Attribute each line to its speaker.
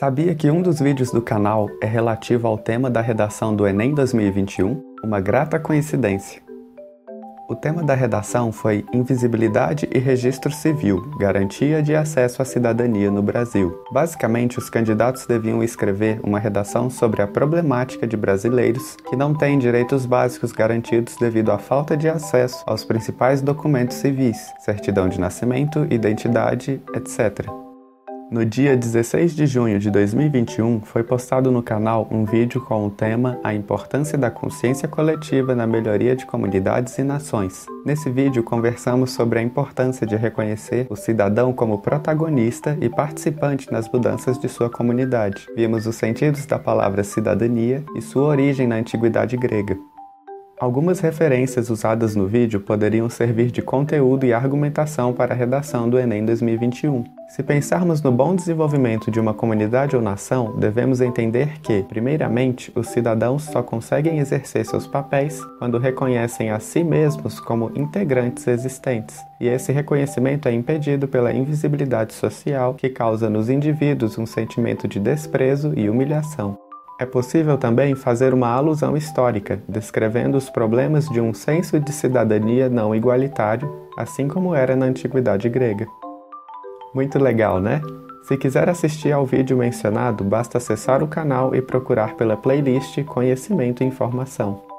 Speaker 1: Sabia que um dos vídeos do canal é relativo ao tema da redação do Enem 2021? Uma grata coincidência. O tema da redação foi Invisibilidade e Registro Civil Garantia de Acesso à Cidadania no Brasil. Basicamente, os candidatos deviam escrever uma redação sobre a problemática de brasileiros que não têm direitos básicos garantidos devido à falta de acesso aos principais documentos civis, certidão de nascimento, identidade, etc. No dia 16 de junho de 2021, foi postado no canal um vídeo com o tema A importância da consciência coletiva na melhoria de comunidades e nações. Nesse vídeo, conversamos sobre a importância de reconhecer o cidadão como protagonista e participante nas mudanças de sua comunidade. Vimos os sentidos da palavra cidadania e sua origem na antiguidade grega. Algumas referências usadas no vídeo poderiam servir de conteúdo e argumentação para a redação do Enem 2021. Se pensarmos no bom desenvolvimento de uma comunidade ou nação, devemos entender que, primeiramente, os cidadãos só conseguem exercer seus papéis quando reconhecem a si mesmos como integrantes existentes. E esse reconhecimento é impedido pela invisibilidade social que causa nos indivíduos um sentimento de desprezo e humilhação. É possível também fazer uma alusão histórica, descrevendo os problemas de um senso de cidadania não igualitário, assim como era na antiguidade grega. Muito legal, né? Se quiser assistir ao vídeo mencionado, basta acessar o canal e procurar pela playlist Conhecimento e Informação.